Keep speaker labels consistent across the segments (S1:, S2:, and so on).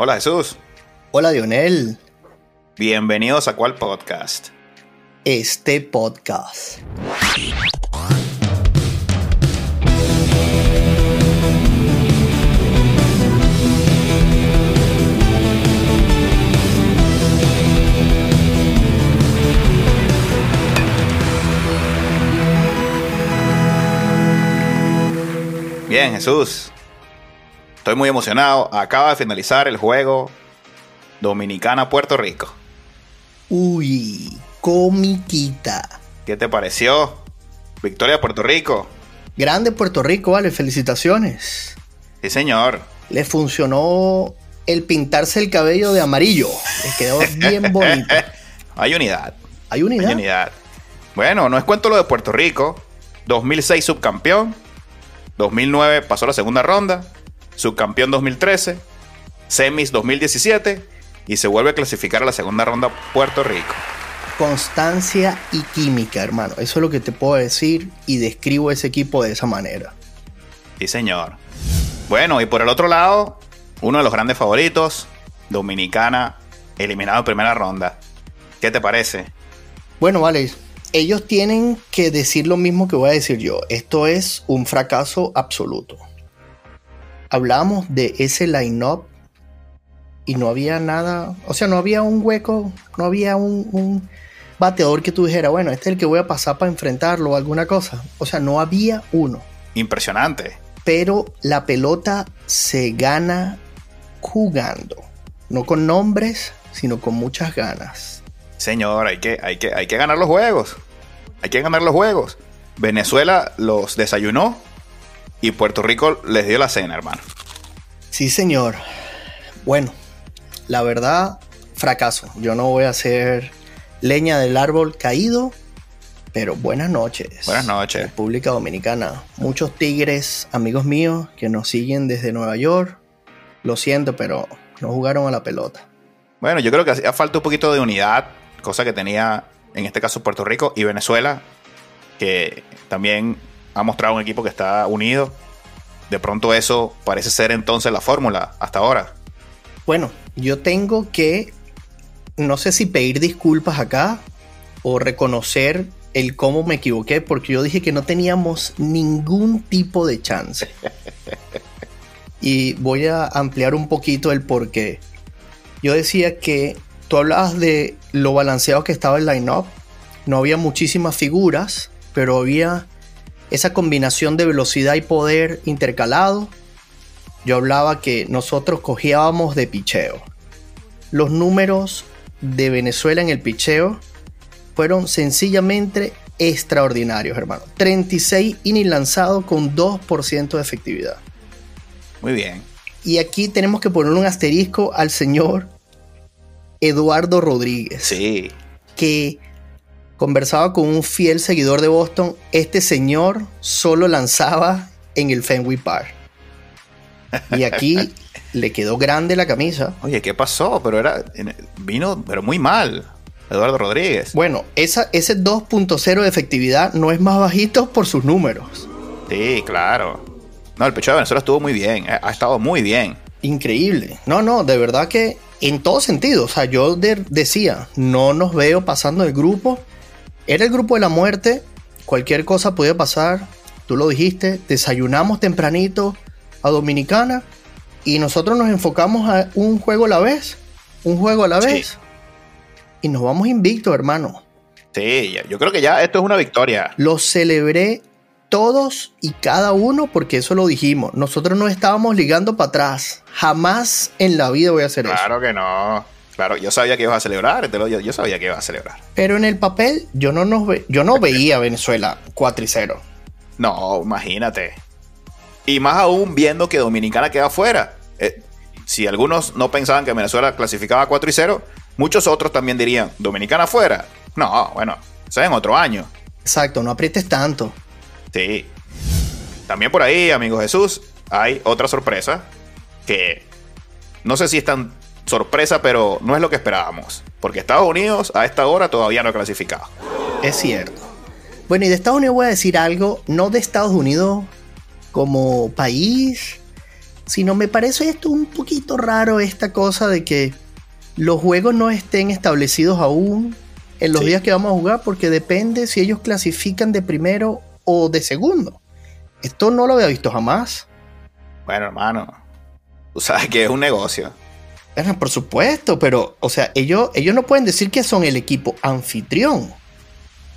S1: Hola Jesús.
S2: Hola Dionel.
S1: Bienvenidos a cuál podcast.
S2: Este podcast.
S1: Bien, Jesús. Estoy muy emocionado. Acaba de finalizar el juego Dominicana-Puerto Rico.
S2: Uy, comiquita.
S1: ¿Qué te pareció? Victoria de Puerto Rico.
S2: Grande Puerto Rico, vale, felicitaciones.
S1: Sí, señor.
S2: Le funcionó el pintarse el cabello de amarillo. Le quedó bien bonito.
S1: Hay unidad.
S2: Hay unidad.
S1: Hay unidad. Bueno, no es cuento lo de Puerto Rico. 2006 subcampeón. 2009 pasó la segunda ronda. Subcampeón 2013. Semis 2017. Y se vuelve a clasificar a la segunda ronda Puerto Rico.
S2: Constancia y química, hermano. Eso es lo que te puedo decir y describo ese equipo de esa manera.
S1: Sí, señor. Bueno, y por el otro lado, uno de los grandes favoritos, Dominicana, eliminado en primera ronda. ¿Qué te parece?
S2: Bueno, vale, ellos tienen que decir lo mismo que voy a decir yo. Esto es un fracaso absoluto. Hablamos de ese line-up y no había nada, o sea, no había un hueco, no había un, un bateador que tú dijeras, bueno, este es el que voy a pasar para enfrentarlo o alguna cosa. O sea, no había uno.
S1: Impresionante.
S2: Pero la pelota se gana jugando, no con nombres, sino con muchas ganas.
S1: Señor, hay que, hay que, hay que ganar los juegos. Hay que ganar los juegos. Venezuela los desayunó y Puerto Rico les dio la cena, hermano.
S2: Sí, señor. Bueno, la verdad, fracaso. Yo no voy a hacer leña del árbol caído, pero buenas noches.
S1: Buenas noches.
S2: República Dominicana. Muchos tigres, amigos míos, que nos siguen desde Nueva York. Lo siento, pero no jugaron a la pelota.
S1: Bueno, yo creo que hacía falta un poquito de unidad, cosa que tenía en este caso Puerto Rico y Venezuela, que también ha mostrado un equipo que está unido. De pronto eso parece ser entonces la fórmula hasta ahora.
S2: Bueno, yo tengo que, no sé si pedir disculpas acá o reconocer el cómo me equivoqué, porque yo dije que no teníamos ningún tipo de chance. Y voy a ampliar un poquito el por qué. Yo decía que tú hablabas de lo balanceado que estaba el line-up. No había muchísimas figuras, pero había esa combinación de velocidad y poder intercalado. Yo hablaba que nosotros cogíamos de picheo. Los números de Venezuela en el picheo fueron sencillamente extraordinarios, hermano. 36 innings lanzados con 2% de efectividad.
S1: Muy bien.
S2: Y aquí tenemos que poner un asterisco al señor Eduardo Rodríguez.
S1: Sí.
S2: Que conversaba con un fiel seguidor de Boston. Este señor solo lanzaba en el Fenway Park. Y aquí le quedó grande la camisa.
S1: Oye, ¿qué pasó? Pero era. Vino, pero muy mal. Eduardo Rodríguez.
S2: Bueno, esa, ese 2.0 de efectividad no es más bajito por sus números.
S1: Sí, claro. No, el pecho de Venezuela estuvo muy bien. Ha estado muy bien.
S2: Increíble. No, no, de verdad que en todo sentido. O sea, yo de decía, no nos veo pasando el grupo. Era el grupo de la muerte. Cualquier cosa podía pasar. Tú lo dijiste. Desayunamos tempranito a Dominicana. Y nosotros nos enfocamos a un juego a la vez. Un juego a la vez. Sí. Y nos vamos invictos, hermano.
S1: Sí, yo creo que ya esto es una victoria.
S2: Lo celebré todos y cada uno porque eso lo dijimos. Nosotros no estábamos ligando para atrás. Jamás en la vida voy a hacer
S1: claro
S2: eso.
S1: Claro que no. Claro, yo sabía que ibas a celebrar, yo, yo, sabía que ibas a celebrar.
S2: Pero en el papel yo no, nos ve, yo no veía a Venezuela 4 y 0.
S1: No, imagínate. Y más aún viendo que Dominicana queda fuera. Eh, si algunos no pensaban que Venezuela clasificaba 4 y 0, muchos otros también dirían, Dominicana fuera. No, bueno, eso es en otro año.
S2: Exacto, no aprietes tanto.
S1: Sí. También por ahí, amigo Jesús, hay otra sorpresa que no sé si es tan sorpresa, pero no es lo que esperábamos. Porque Estados Unidos a esta hora todavía no ha clasificado.
S2: Es cierto. Bueno, y de Estados Unidos voy a decir algo, no de Estados Unidos como país, sino me parece esto un poquito raro, esta cosa de que los juegos no estén establecidos aún en los días que vamos a jugar, porque depende si ellos clasifican de primero o de segundo. Esto no lo había visto jamás.
S1: Bueno, hermano, tú sabes que es un negocio.
S2: Por supuesto, pero, o sea, ellos, ellos no pueden decir que son el equipo anfitrión.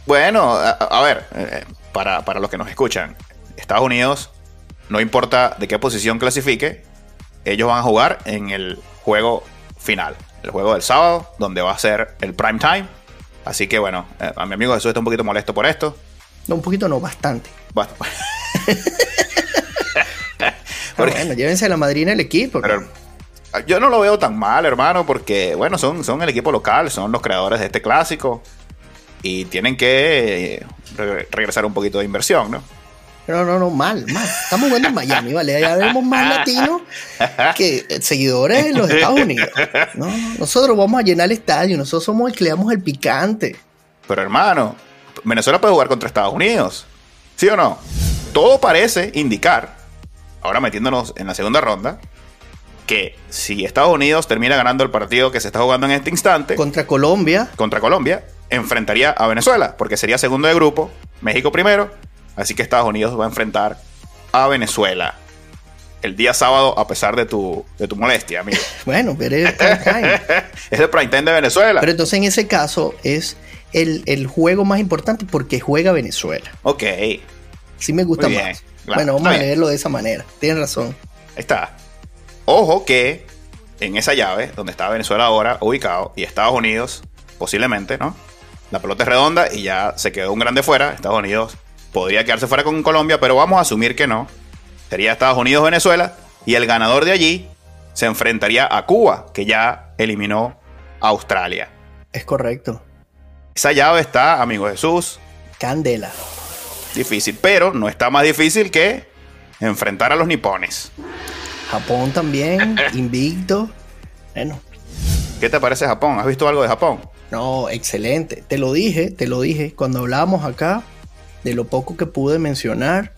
S1: Bueno, a, ver, eh, para, para los que nos escuchan, Estados Unidos, no importa de qué posición clasifique, ellos van a jugar en el juego final, el juego del sábado, donde va a ser el prime time. Así que bueno, eh, a mi amigo Jesús está un poquito molesto por esto.
S2: No, un poquito no, bastante. bueno, llévense a la madrina del equipo.
S1: Pero, yo no lo veo tan mal, hermano, porque, bueno, son, son el equipo local, son los creadores de este clásico y tienen que eh, regresar un poquito de inversión, ¿no?
S2: No, no, no, mal, mal. Estamos jugando en Miami, ¿vale? Ya vemos más latinos que seguidores en los Estados Unidos. nosotros vamos a llenar el estadio, nosotros somos el que le damos el picante.
S1: Pero hermano, Venezuela puede jugar contra Estados Unidos, ¿sí o no? Todo parece indicar, ahora metiéndonos en la segunda ronda, que si Estados Unidos termina ganando el partido que se está jugando en este instante...
S2: Contra Colombia.
S1: Contra Colombia, enfrentaría a Venezuela, porque sería segundo de grupo, México primero, así que Estados Unidos va a enfrentar a Venezuela el día sábado a pesar de tu, de tu molestia, amigo.
S2: bueno, pero es el prime time.
S1: es el prime time de Venezuela.
S2: Pero entonces en ese caso es el, juego más importante porque juega Venezuela.
S1: Ok.
S2: Sí me gusta más. bueno, vamos a leerlo de esa manera. Tienes razón.
S1: Ahí está. Ojo que en esa llave, donde está Venezuela ahora ubicado, y Estados Unidos, posiblemente, ¿no? La pelota es redonda y ya se quedó un grande fuera. Estados Unidos podría quedarse fuera con Colombia, pero vamos a asumir que no. Sería Estados Unidos-Venezuela y el ganador de allí se enfrentaría a Cuba, que ya eliminó a Australia.
S2: Es correcto.
S1: Esa llave está, amigo Jesús.
S2: Candela.
S1: Difícil, pero no está más difícil que enfrentar a los nipones.
S2: Japón también, invicto. Bueno.
S1: ¿Qué te parece Japón? ¿Has visto algo de Japón?
S2: No, excelente. Te lo dije, te lo dije. Cuando hablábamos acá, de lo poco que pude mencionar,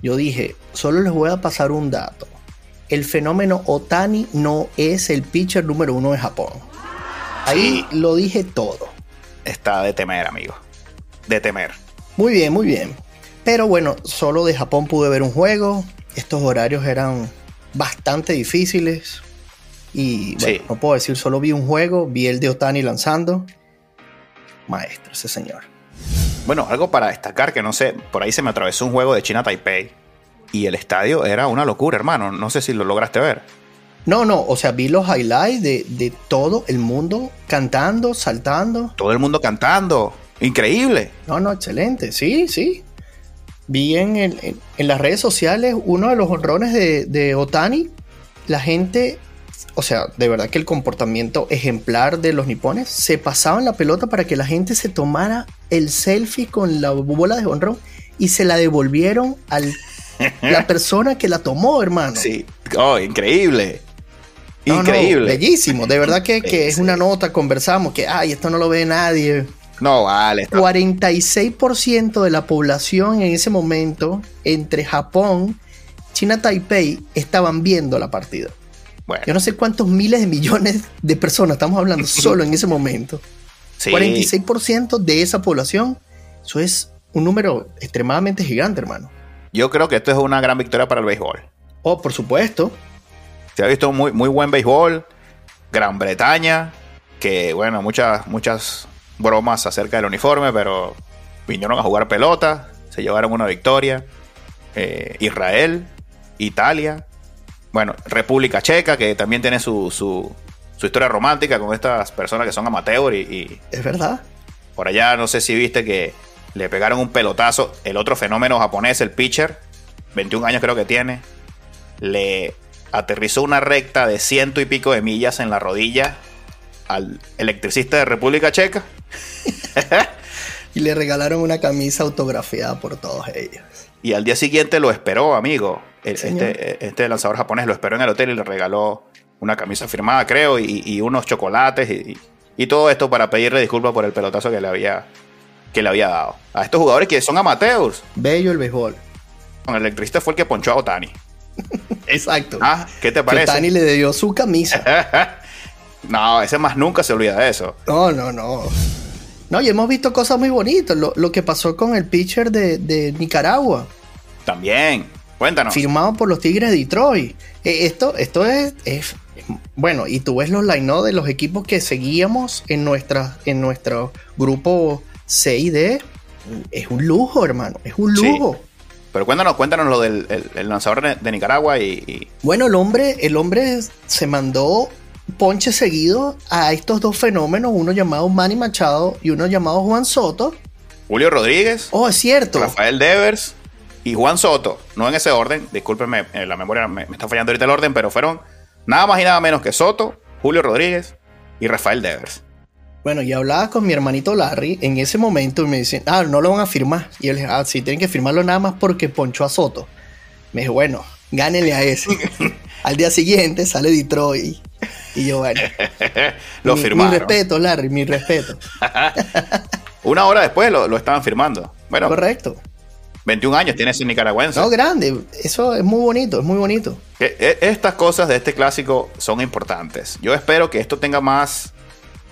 S2: yo dije, solo les voy a pasar un dato. El fenómeno Otani no es el pitcher número uno de Japón. Ahí lo dije todo.
S1: Está de temer, amigo. De temer.
S2: Muy bien, muy bien. Pero bueno, solo de Japón pude ver un juego. Estos horarios eran bastante difíciles. Y bueno, no puedo decir, solo vi un juego, vi el de Otani lanzando. Maestro, ese señor.
S1: Bueno, algo para destacar que no sé, por ahí se me atravesó un juego de China Taipei y el estadio era una locura, hermano. No sé si lo lograste ver.
S2: No, no, o sea, vi los highlights de, todo el mundo cantando, saltando.
S1: Todo el mundo cantando. Increíble.
S2: No, no, excelente. Sí, sí. Vi en, las redes sociales uno de los honrones de, de Otani. La gente o sea, de verdad que el comportamiento ejemplar de los nipones, se pasaban la pelota para que la gente se tomara el selfie con la bola de honrón y se la devolvieron a la persona que la tomó, hermano.
S1: Sí, oh, increíble. increíble.
S2: bellísimo, de verdad que, es una nota, conversamos que, ay, esto no lo ve nadie.
S1: No, vale.
S2: 46% de la población en ese momento, entre Japón, China, Taipei, estaban viendo la partida. Yo no sé cuántos miles de millones de personas estamos hablando solo en ese momento. 46% de esa población, eso es un número extremadamente gigante, hermano.
S1: Yo creo que esto es una gran victoria para el béisbol.
S2: Oh, por supuesto.
S1: Se ha visto muy, muy buen béisbol. Gran Bretaña, que bueno, muchas, muchas bromas acerca del uniforme, pero vinieron a jugar pelota, se llevaron una victoria. Eh, Israel, Italia, bueno, República Checa, que también tiene su, su, historia romántica con estas personas que son amateur y,
S2: Es verdad.
S1: Por allá, no sé si viste que le pegaron un pelotazo. El otro fenómeno japonés, el pitcher, 21 años creo que tiene, le aterrizó una recta de ciento y pico de millas en la rodilla al electricista de República Checa.
S2: y le regalaron una camisa autografiada por todos ellos.
S1: Y al día siguiente lo esperó, amigo. Este, este, lanzador japonés lo esperó en el hotel y le regaló una camisa firmada, creo, y, unos chocolates y, todo esto para pedirle disculpas por el pelotazo que le había que le había dado. A estos jugadores que son amateurs.
S2: Bello el béisbol.
S1: Con el electricista fue el que ponchó a Otani.
S2: Exacto.
S1: Ah, ¿qué te parece?
S2: Tani le dio su camisa.
S1: no, ese más nunca se olvida de eso.
S2: No, no, no. No, y hemos visto cosas muy bonitas. Lo, lo que pasó con el pitcher de, de Nicaragua,
S1: También. Cuéntanos.
S2: firmado por los Tigres de Detroit. Eh, esto, esto es, es- Bueno, y tú ves los line de los equipos que seguíamos en, nuestra, en nuestro grupo C y D. Es un lujo, hermano. Es un
S1: Sí.
S2: lujo.
S1: Pero cuéntanos, cuéntanos lo del el- el lanzador de, de Nicaragua y, y-
S2: Bueno, el hombre, el hombre se mandó ponche seguido a estos dos fenómenos, uno llamado Manny Machado y uno llamado Juan Soto.
S1: Julio Rodríguez,
S2: Oh, es cierto.
S1: Rafael Devers y Juan Soto. No en ese orden, discúlpenme, eh, la memoria me, me está fallando ahorita el orden, pero fueron nada más y nada menos que Soto, Julio Rodríguez y Rafael Devers.
S2: Bueno, y hablaba con mi hermanito Larry en ese momento y me dicen, ah, no lo van a firmar. Y dije, ah, sí, tienen que firmarlo nada más porque ponchó a Soto. Me dijo, bueno, gánenle a ese. Al día siguiente sale Detroit. Y yo, bueno,
S1: Lo
S2: mi,
S1: firmaron.
S2: Mi respeto, Larry, mi respeto.
S1: Una hora después lo, lo estaban firmando. Bueno,
S2: Correcto.
S1: 21 años tiene ese nicaragüense.
S2: No, grande. Eso es muy bonito, es muy bonito.
S1: Eh, Estas cosas de este clásico son importantes. Yo espero que esto tenga más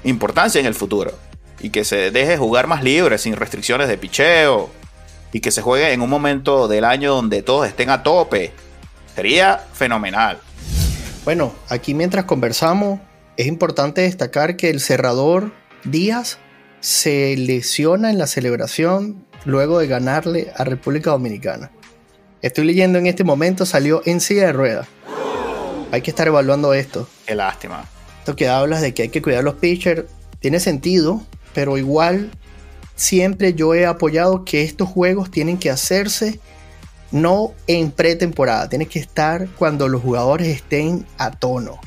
S1: importancia en el futuro y que se deje jugar más libre, sin restricciones de picheo y que se juegue en un momento del año donde todos estén a tope. Sería fenomenal.
S2: Bueno, aquí mientras conversamos, es importante destacar que el cerrador Díaz se lesiona en la celebración luego de ganarle a República Dominicana. Estoy leyendo en este momento, salió en silla de ruedas. Hay que estar evaluando esto.
S1: Qué lástima.
S2: Esto que hablas de que hay que cuidar los pitchers tiene sentido, pero igual siempre yo he apoyado que estos juegos tienen que hacerse no en pretemporada, tienen que estar cuando los jugadores estén a tono.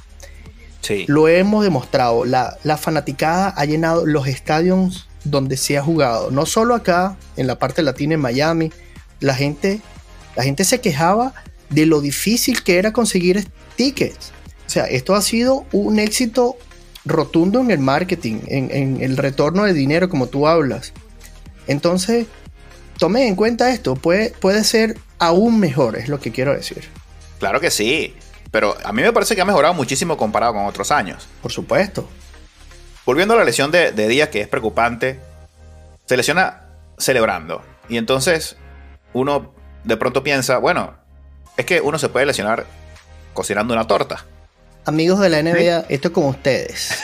S1: Sí.
S2: Lo hemos demostrado, la, la fanaticada ha llenado los estadios donde se ha jugado, no solo acá, en la parte latina, en Miami, la gente, la gente se quejaba de lo difícil que era conseguir tickets. O sea, esto ha sido un éxito rotundo en el marketing, en, en el retorno de dinero, como tú hablas. Entonces, tome en cuenta esto, puede, puede ser aún mejor, es lo que quiero decir.
S1: Claro que sí. Pero a mí me parece que ha mejorado muchísimo comparado con otros años.
S2: Por supuesto.
S1: Volviendo a la lesión de, de Díaz, que es preocupante, se lesiona celebrando. Y entonces uno de pronto piensa, bueno, es que uno se puede lesionar cocinando una torta.
S2: Amigos de la NBA, esto es con ustedes.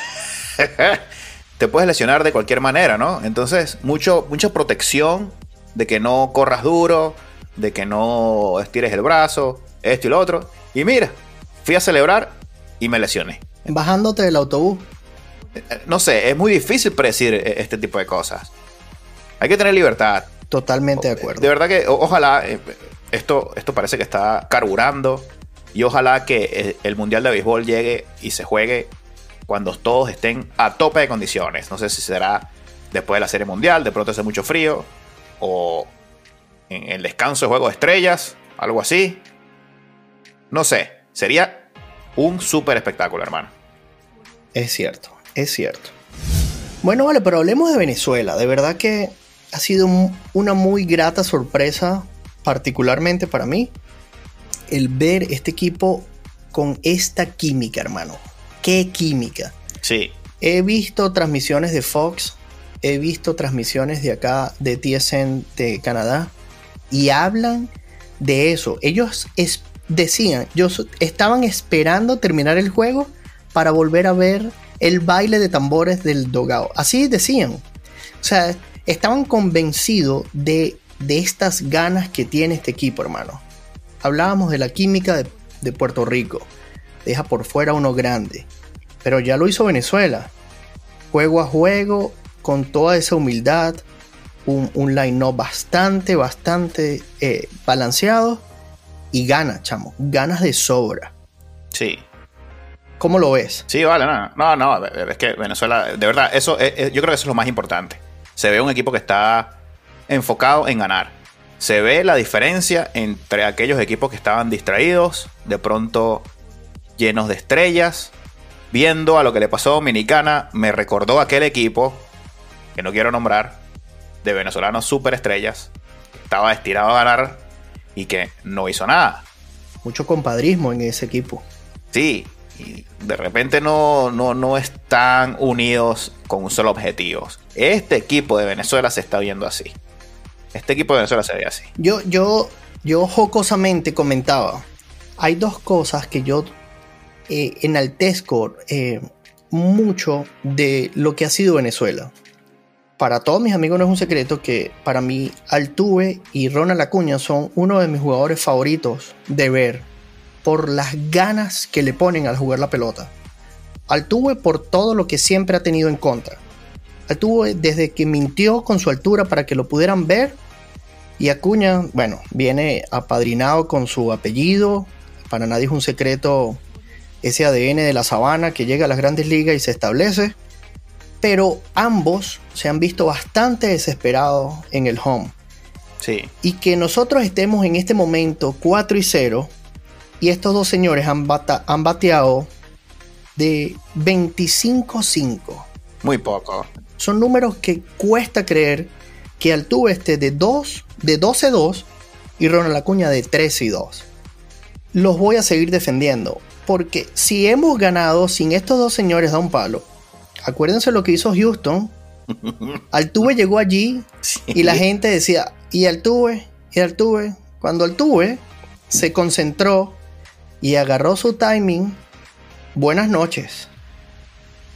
S1: Te puedes lesionar de cualquier manera, ¿no? Entonces, mucho, mucha protección de que no corras duro, de que no estires el brazo, esto y lo otro. Y mira, fui a celebrar y me lesioné.
S2: Bajándote del autobús.
S1: Eh, No sé, es muy difícil predecir eh, este tipo de cosas. Hay que tener libertad.
S2: Totalmente de acuerdo.
S1: De verdad que ojalá eh, esto, esto parece que está carburando y ojalá que eh, el Mundial de Béisbol llegue y se juegue cuando todos estén a tope de condiciones. No sé si será después de la Serie Mundial, de pronto hace mucho frío o en el descanso de Juego de Estrellas, algo así. No sé, sería un súper espectáculo, hermano.
S2: Es cierto, es cierto. Bueno, vale, pero hablemos de Venezuela. De verdad que ha sido un- una muy grata sorpresa, particularmente para mí, el ver este equipo con esta química, hermano. ¿Qué química?
S1: Sí,
S2: He visto transmisiones de Fox, he visto transmisiones de acá, de TSN de Canadá, y hablan de eso. Ellos decían, ellos estaban esperando terminar el juego para volver a ver el baile de tambores del dogao. Así decían. O sea, estaban convencidos de, de estas ganas que tiene este equipo, hermano. Hablábamos de la química de, de Puerto Rico. Deja por fuera uno grande. Pero ya lo hizo Venezuela. Juego a juego, con toda esa humildad. Un, un line-up bastante, bastante eh, balanceado. Y gana, chamo. Ganas de sobra.
S1: sí.
S2: ¿Cómo lo ves?
S1: Sí, vale, no, no, no, es que Venezuela, de verdad, eso, es- es- yo creo que eso es lo más importante. Se ve un equipo que está enfocado en ganar. Se ve la diferencia entre aquellos equipos que estaban distraídos, de pronto llenos de estrellas. Viendo a lo que le pasó a Dominicana, me recordó aquel equipo, que no quiero nombrar, de venezolanos superestrellas, que estaba destinado a ganar y que no hizo nada.
S2: mucho compadrismo en ese equipo.
S1: Sí, y de repente no, no, no están unidos con un solo objetivo. Este equipo de Venezuela se está viendo así. Este equipo de Venezuela se ve así.
S2: Yo, yo, yo jocosamente comentaba, hay dos cosas que yo eh, enaltezco eh, mucho de lo que ha sido Venezuela. Para todos mis amigos no es un secreto que para mí Altuve y Ronald Acuña son uno de mis jugadores favoritos de ver por las ganas que le ponen al jugar la pelota. Altuve por todo lo que siempre ha tenido en contra. Altuve desde que mintió con su altura para que lo pudieran ver y Acuña, bueno, viene apadrinado con su apellido. Para nadie es un secreto ese ADN de la sabana que llega a las grandes ligas y se establece. Pero ambos se han visto bastante desesperados en el home.
S1: Sí.
S2: Y que nosotros estemos en este momento 4 y 0 y estos dos señores han, han bateado de 25-5.
S1: Muy poco.
S2: Son números que cuesta creer que Altuve esté de 2, de 12-2 y Ronald Acuña de 13 y 2. Los voy a seguir defendiendo. Porque si hemos ganado sin estos dos señores da un palo, acuérdense lo que hizo Houston. Altuve llegó allí y la gente decía, y Altuve, y Altuve. Cuando Altuve se concentró y agarró su timing, buenas noches.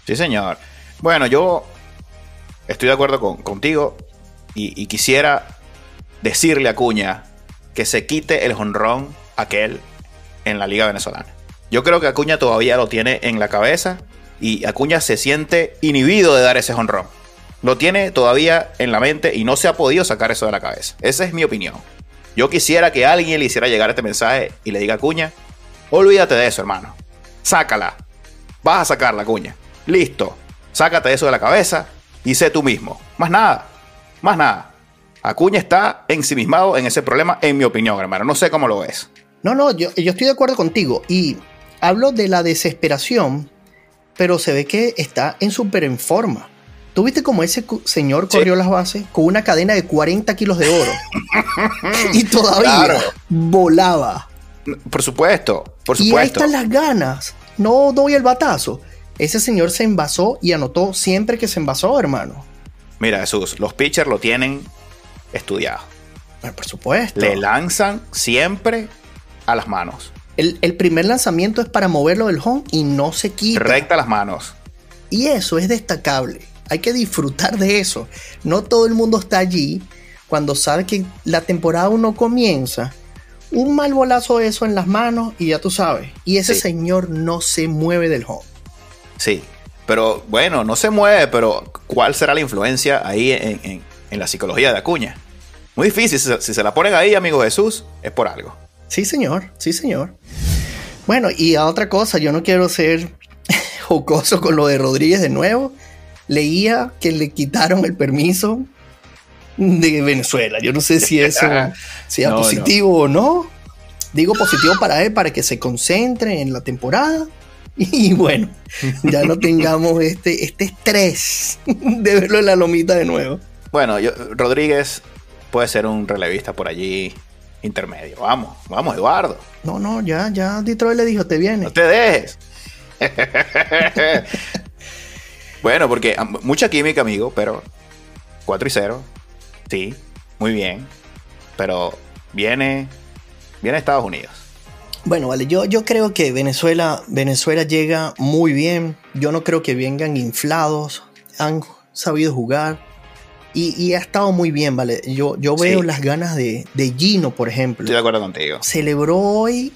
S1: Sí, señor. Bueno, yo estoy de acuerdo con, contigo y, y, quisiera decirle a Cuña que se quite el jonrón aquel en la Liga Venezolana. Yo creo que Acuña todavía lo tiene en la cabeza y Acuña se siente inhibido de dar ese honrón. Lo tiene todavía en la mente y no se ha podido sacar eso de la cabeza. Esa es mi opinión. Yo quisiera que alguien le hiciera llegar este mensaje y le diga a Acuña, olvídate de eso, hermano. Sácala. Vas a sacarla, Acuña. Listo. Sácate eso de la cabeza y sé tú mismo. Más nada. Más nada. Acuña está ensimismado en ese problema, en mi opinión, hermano. No sé cómo lo ves.
S2: No, no, yo, yo estoy de acuerdo contigo. Y hablo de la desesperación, pero se ve que está en súper en forma. ¿Tú viste cómo ese señor corrió las bases con una cadena de 40 kilos de oro? y todavía volaba.
S1: Por supuesto, por supuesto.
S2: Y ahí están las ganas. No doy el batazo. Ese señor se envasó y anotó siempre que se envasó, hermano.
S1: Mira, Jesús, los pitchers lo tienen estudiado.
S2: Bueno, por supuesto.
S1: Le lanzan siempre a las manos.
S2: El, el, primer lanzamiento es para moverlo del home y no se quita.
S1: Recta las manos.
S2: Y eso es destacable. Hay que disfrutar de eso. No todo el mundo está allí cuando sabe que la temporada uno comienza. Un mal bolazo de eso en las manos y ya tú sabes. Y ese sí. señor no se mueve del home.
S1: Sí, pero bueno, no se mueve, pero ¿cuál será la influencia ahí en, en, en la psicología de Acuña? Muy difícil. Si, si se la ponen ahí, amigo Jesús, es por algo.
S2: Sí, señor, sí, señor. Bueno, y a otra cosa, yo no quiero ser jocoso con lo de Rodríguez de nuevo. Leía que le quitaron el permiso de Venezuela. Yo no sé si eso sea no, positivo no. o no. Digo positivo para él, para que se concentre en la temporada. Y bueno, ya no tengamos este, este estrés de verlo en la lomita de nuevo.
S1: Bueno, yo, Rodríguez puede ser un relevista por allí intermedio. Vamos, vamos, Eduardo.
S2: No, no, ya, ya Detroit le dijo, te viene.
S1: No te dejes. bueno, porque mucha química, amigo, pero 4 y 0. Sí, muy bien. Pero viene, viene Estados Unidos.
S2: Bueno, vale, yo, yo creo que Venezuela, Venezuela llega muy bien. Yo no creo que vengan inflados. Han sabido jugar. Y, y, ha estado muy bien, ¿vale? Yo, yo veo sí. las ganas de, de, Gino, por ejemplo.
S1: Estoy de acuerdo contigo.
S2: Celebró hoy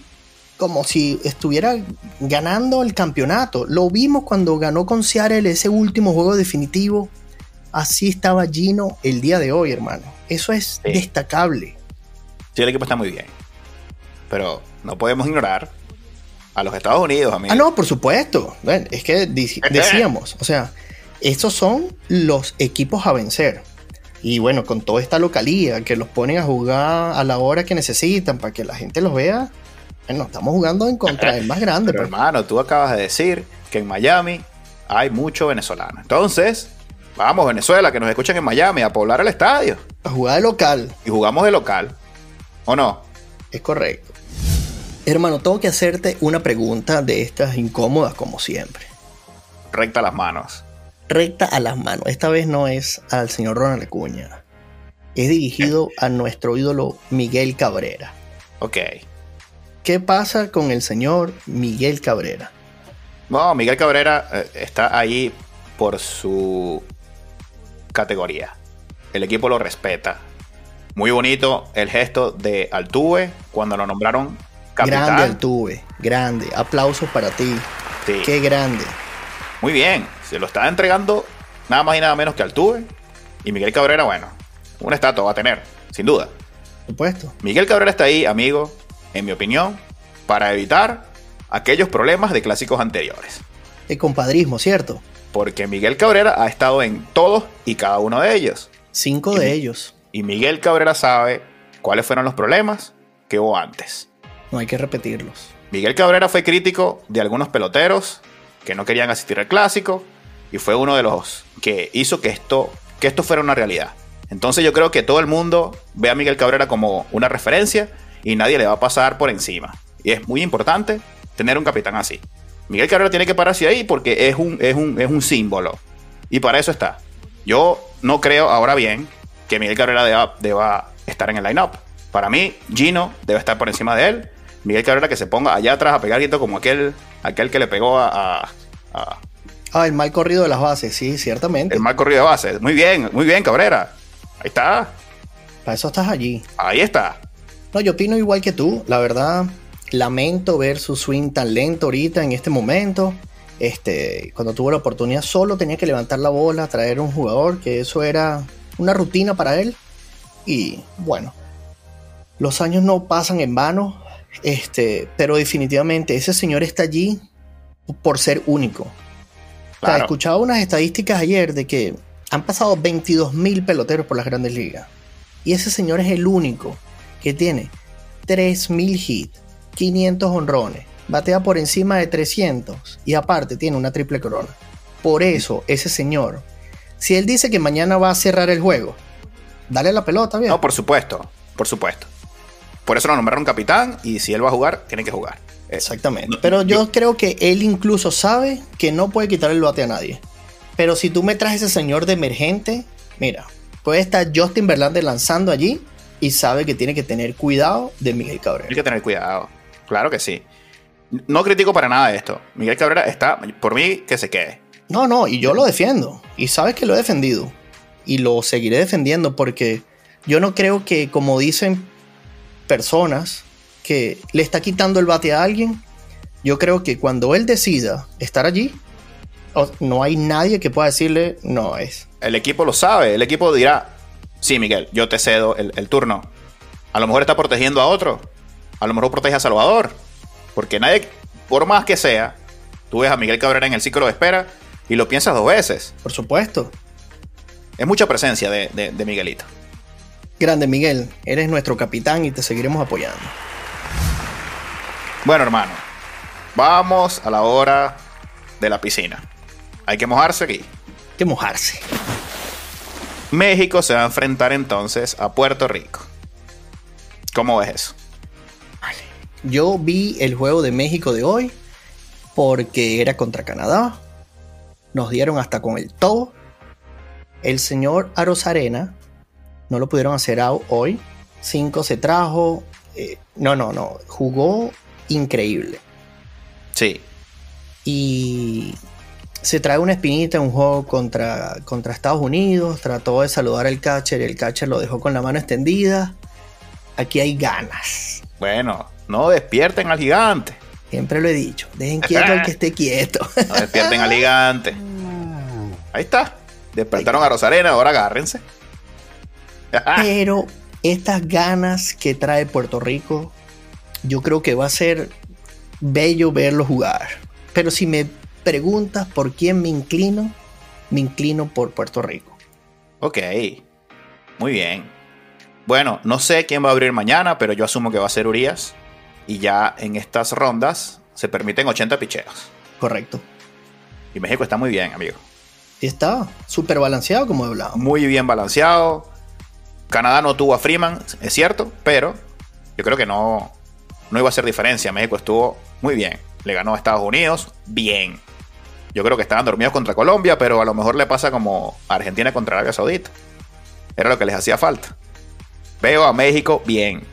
S2: como si estuviera ganando el campeonato. Lo vimos cuando ganó con Seattle ese último juego definitivo. Así estaba Gino el día de hoy, hermano. Eso es sí. destacable.
S1: Sí, el equipo está muy bien. Pero no podemos ignorar a los Estados Unidos, amigo.
S2: Ah, no, por supuesto. Bueno, es que decíamos, o sea, estos son los equipos a vencer. Y bueno, con toda esta localía que los ponen a jugar a la hora que necesitan para que la gente los vea, bueno, estamos jugando en contra del más grande.
S1: Pero, pero hermano, tú acabas de decir que en Miami hay mucho venezolano. Entonces, vamos, Venezuela, que nos escuchen en Miami, a poblar el estadio.
S2: A jugar de local.
S1: Y jugamos de local. ¿O no?
S2: Es correcto. Hermano, tengo que hacerte una pregunta de estas incómodas como siempre.
S1: Recta las manos.
S2: Recta a las manos. Esta vez no es al señor Ronald Acuña. Es dirigido a nuestro ídolo Miguel Cabrera.
S1: Ok.
S2: ¿Qué pasa con el señor Miguel Cabrera?
S1: No, Miguel Cabrera eh, está ahí por su categoría. El equipo lo respeta. Muy bonito el gesto de Altuve cuando lo nombraron capitán.
S2: Grande Altuve, grande. Aplausos para ti.
S1: Sí.
S2: Qué grande.
S1: Muy bien, se lo está entregando nada más y nada menos que Altuve. Y Miguel Cabrera, bueno, una estatua va a tener, sin duda.
S2: Por supuesto.
S1: Miguel Cabrera está ahí, amigo, en mi opinión, para evitar aquellos problemas de clásicos anteriores.
S2: El compadrismo, ¿cierto?
S1: Porque Miguel Cabrera ha estado en todos y cada uno de ellos.
S2: Cinco
S1: Y
S2: de ellos.
S1: Y Miguel Cabrera sabe cuáles fueron los problemas que hubo antes.
S2: No hay que repetirlos.
S1: Miguel Cabrera fue crítico de algunos peloteros que no querían asistir al clásico y fue uno de los que hizo que esto, que esto fuera una realidad. Entonces yo creo que todo el mundo ve a Miguel Cabrera como una referencia y nadie le va a pasar por encima. Y es muy importante tener un capitán así. Miguel Cabrera tiene que pararse ahí porque es un, es un, es un símbolo. Y para eso está. Yo no creo ahora bien que Miguel Cabrera deba, deba estar en el line-up. Para mí, Gino debe estar por encima de él. Miguel Cabrera que se ponga allá atrás a pegar grito como aquel, aquel que le pegó a,
S2: Ah, el mal corrido de las bases, sí, ciertamente.
S1: el mal corrido de base. Muy bien, muy bien, Cabrera. Ahí está,
S2: Para eso estás allí.
S1: ahí está.
S2: No, yo opino igual que tú. La verdad, lamento ver su swing tan lento ahorita en este momento. Este, cuando tuvo la oportunidad, solo tenía que levantar la bola, traer un jugador, que eso era una rutina para él. Y bueno, los años no pasan en vano. Este, pero definitivamente ese señor está allí por ser único. O sea,
S1: Claro.
S2: escuchaba unas estadísticas ayer de que han pasado 22 mil peloteros por las grandes ligas. Y ese señor es el único que tiene 3000 hits, 500 honrones, batea por encima de 300 y aparte tiene una triple corona. Por eso, ese señor, si él dice que mañana va a cerrar el juego, dale la pelota, bien.
S1: No, por supuesto, por supuesto. Por eso lo nombraron capitán y si él va a jugar, tiene que jugar.
S2: Exactamente. Pero yo, creo que él incluso sabe que no puede quitar el bate a nadie. Pero si tú me traes ese señor de emergente, mira, puede estar Justin Verlander lanzando allí y sabe que tiene que tener cuidado de Miguel
S1: Hay
S2: Cabrera.
S1: que tener cuidado. Claro que sí. No critico para nada esto. Miguel Cabrera está, por mí, que se quede.
S2: No, no, y yo lo defiendo. Y sabes que lo he defendido. Y lo seguiré defendiendo porque yo no creo que, como dicen personas, que le está quitando el bate a alguien. Yo creo que cuando él decida estar allí, no hay nadie que pueda decirle no es.
S1: El equipo lo sabe. El equipo dirá, sí, Miguel, yo te cedo el, el turno. A lo mejor está protegiendo a otro. A lo mejor protege a Salvador. Porque nadie, por más que sea, tú ves a Miguel Cabrera en el ciclo de espera y lo piensas dos veces.
S2: Por supuesto.
S1: Es mucha presencia de, de- de Miguelito.
S2: Grande Miguel, eres nuestro capitán y te seguiremos apoyando.
S1: Bueno, hermano, vamos a la hora de la piscina. Hay que mojarse aquí.
S2: Hay que mojarse.
S1: México se va a enfrentar entonces a Puerto Rico. ¿Cómo ves eso?
S2: Yo vi el juego de México de hoy porque era contra Canadá. Nos dieron hasta con el todo. El señor Arozarena no lo pudieron hacer hoy. 5 se trajo. eh, no, no, no. Jugó increíble.
S1: Sí,
S2: Y se trae una espinita en un juego contra, contra Estados Unidos. Trató de saludar al catcher. El catcher lo dejó con la mano extendida. Aquí hay ganas.
S1: bueno, no despierten al gigante.
S2: Siempre lo he dicho. Dejen quieto al que esté quieto.
S1: No despierten al gigante. Ahí está. Despertaron a Rosarena, ahora agárrense.
S2: Pero estas ganas que trae Puerto Rico, yo creo que va a ser bello verlo jugar. Pero si me preguntas por quién me inclino, me inclino por Puerto Rico.
S1: ok, muy bien. Bueno, no sé quién va a abrir mañana, pero yo asumo que va a ser Urias. Y ya en estas rondas se permiten 80 picheos.
S2: Correcto.
S1: Y México está muy bien, amigo.
S2: Está súper balanceado, como hablábamos.
S1: Muy bien balanceado. Canadá no tuvo a Freeman, es cierto, pero yo creo que no, no iba a hacer diferencia. México estuvo muy bien. Le ganó a Estados Unidos bien. Yo creo que estaban dormidos contra Colombia, pero a lo mejor le pasa como a Argentina contra Arabia Saudita. Era lo que les hacía falta. Veo a México bien.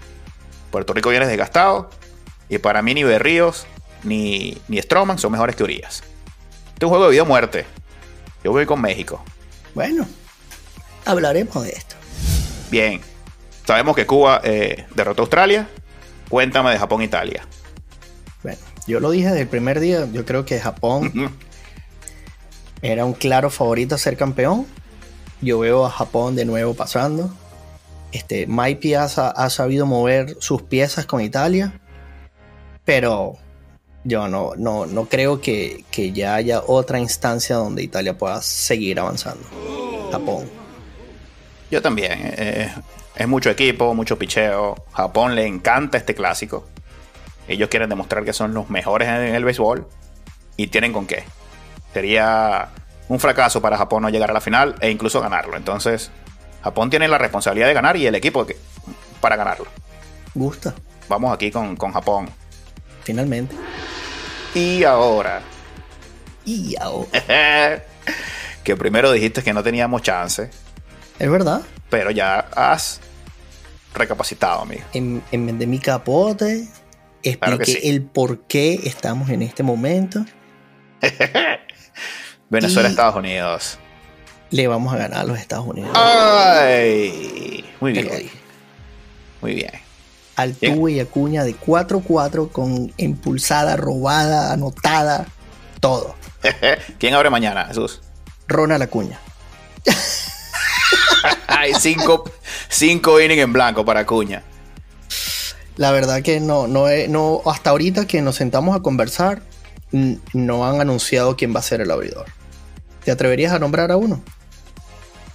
S1: Puerto Rico viene desgastado. Y para mí ni Berríos ni, ni Stroman son mejores que Urias. Este es un juego de vida o muerte. Yo voy con México.
S2: Bueno, hablaremos de esto.
S1: Bien. Sabemos que Cuba eh, derrotó a Australia. Cuéntame de Japón-Italia.
S2: Bueno, yo lo dije desde el primer día. Yo creo que Japón era un claro favorito a ser campeón. Yo veo a Japón de nuevo pasando. Este, Mike ha, ha sabido mover sus piezas con Italia. Pero yo no, no, no creo que, que, ya haya otra instancia donde Italia pueda seguir avanzando. Japón.
S1: Yo también. Eh, es mucho equipo, mucho picheo. Japón le encanta este clásico. Ellos quieren demostrar que son los mejores en el béisbol. Y tienen con qué. Sería un fracaso para Japón no llegar a la final e incluso ganarlo. Entonces, Japón tiene la responsabilidad de ganar y el equipo para ganarlo.
S2: Gusta.
S1: Vamos aquí con, con Japón.
S2: Finalmente.
S1: Y ahora.
S2: Y ahora.
S1: que primero dijiste que no teníamos chance.
S2: Es verdad.
S1: Pero ya has recapacitado, amigo.
S2: En, en de mi capote, expliqué el por qué estamos en este momento.
S1: Venezuela, Estados Unidos.
S2: Le vamos a ganar a los Estados Unidos.
S1: Ay, muy bien. Muy bien.
S2: Altuve y Acuña de 4-4 con impulsada, robada, anotada, todo.
S1: ¿Quién abre mañana, Jesús?
S2: Ronald Acuña.
S1: Hay cinco, cinco innings en blanco para Acuña.
S2: La verdad que no, no, no, hasta ahorita que nos sentamos a conversar, no han anunciado quién va a ser el abridor. ¿Te atreverías a nombrar a uno?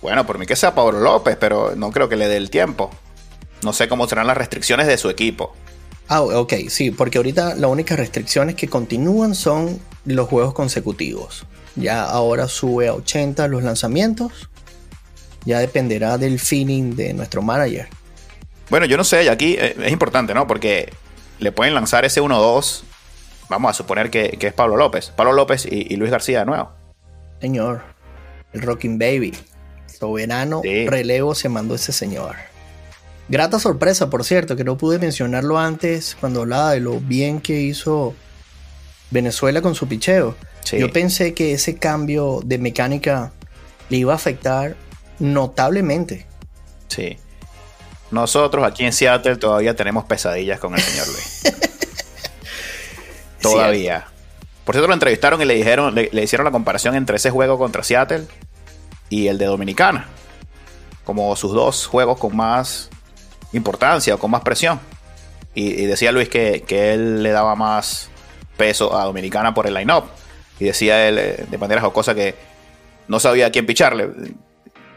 S1: Bueno, por mí que sea Pablo López, pero no creo que le dé el tiempo. No sé cómo serán las restricciones de su equipo.
S2: Ah, ok, sí, porque ahorita las únicas restricciones que continúan son los juegos consecutivos. Ya ahora sube a 80 los lanzamientos. Ya dependerá del feeling de nuestro manager.
S1: Bueno, yo no sé, aquí eh, es importante, ¿no? Porque le pueden lanzar ese 1-2. Vamos a suponer que, es Pablo López. Pablo López y, Luis García de nuevo.
S2: Señor, el Rocking Baby. Soberano relevo se mandó ese señor. Grata sorpresa, por cierto, que no pude mencionarlo antes cuando hablaba de lo bien que hizo Venezuela con su picheo. Yo pensé que ese cambio de mecánica le iba a afectar notablemente.
S1: Sí. Nosotros aquí en Seattle todavía tenemos pesadillas con el señor Luis. todavía. Por cierto, lo entrevistaron y le dijeron, le, hicieron la comparación entre ese juego contra Seattle y el de Dominicana. Como sus dos juegos con más importancia o con más presión. Y, decía Luis que, él le daba más peso a Dominicana por el line-up. Y decía él eh, de manera jocosa que no sabía a quién picharle.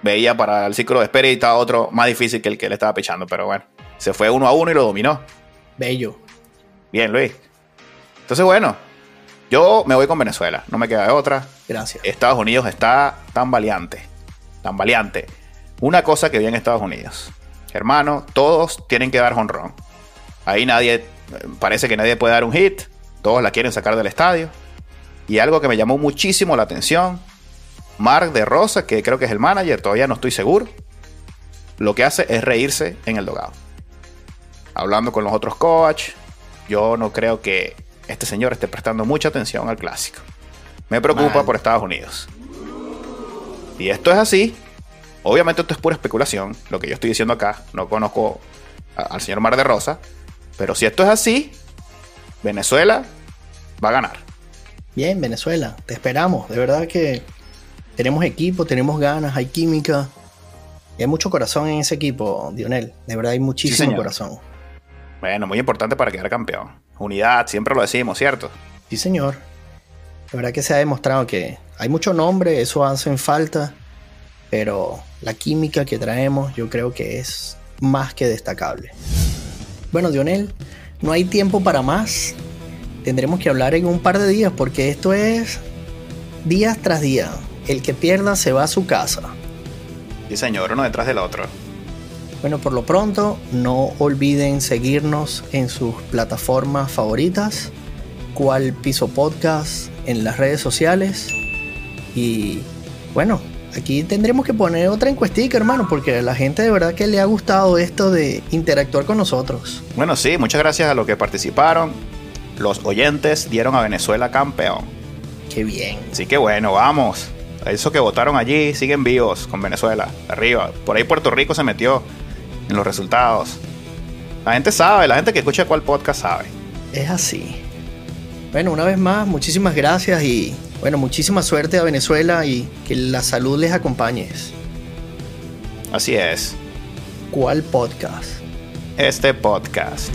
S1: Veía para el ciclo de espera y estaba otro más difícil que el que le estaba pichando. Pero bueno, se fue uno a uno y lo dominó.
S2: Bello.
S1: Bien, Luis. Entonces, bueno, yo me voy con Venezuela. No me queda de otra.
S2: Gracias.
S1: Estados Unidos está tan valiente. Tan valiante. Una cosa que vi en Estados Unidos hermano, todos tienen que dar honrón. Ahí nadie, parece que nadie puede dar un hit, todos la quieren sacar del estadio. Y algo que me llamó muchísimo la atención, Mark de Rosa, que creo que es el manager, todavía no estoy seguro, lo que hace es reírse en el dogado. Hablando con los otros coach, yo no creo que este señor esté prestando mucha atención al clásico. Me preocupa por Estados Unidos. Y esto es así Obviamente esto es pura especulación, lo que yo estoy diciendo acá. No conozco al señor Mar de Rosa. Pero si esto es así, Venezuela va a ganar.
S2: Bien, Venezuela, te esperamos. De verdad que tenemos equipo, tenemos ganas, hay química. Y hay mucho corazón en ese equipo, Dionel. De verdad hay muchísimo corazón.
S1: Bueno, muy importante para quedar campeón. Unidad, siempre lo decimos, ¿cierto?
S2: Sí, señor. De verdad que se ha demostrado que hay mucho nombre, eso hace falta pero la química que traemos yo creo que es más que destacable. Bueno, Dionel, no hay tiempo para más. Tendremos que hablar en un par de días porque esto es días tras día. El que pierda se va a su casa.
S1: Sí, señor, uno detrás del otro.
S2: Bueno, por lo pronto, no olviden seguirnos en sus plataformas favoritas, cual Piso Podcast en las redes sociales. Y bueno, aquí tendremos que poner otra encuestica, hermano, porque a la gente de verdad que le ha gustado esto de interactuar con nosotros.
S1: Bueno, sí, muchas gracias a los que participaron. Los oyentes dieron a Venezuela campeón.
S2: Qué bien.
S1: Así que bueno, vamos. Esos que votaron allí siguen vivos con Venezuela. Arriba. Por ahí Puerto Rico se metió en los resultados. La gente sabe, la gente que escucha cuál podcast sabe.
S2: Es así. Bueno, una vez más, muchísimas gracias y bueno, muchísima suerte a Venezuela y que la salud les acompañe.
S1: Así es.
S2: ¿Cuál podcast?
S1: Este podcast.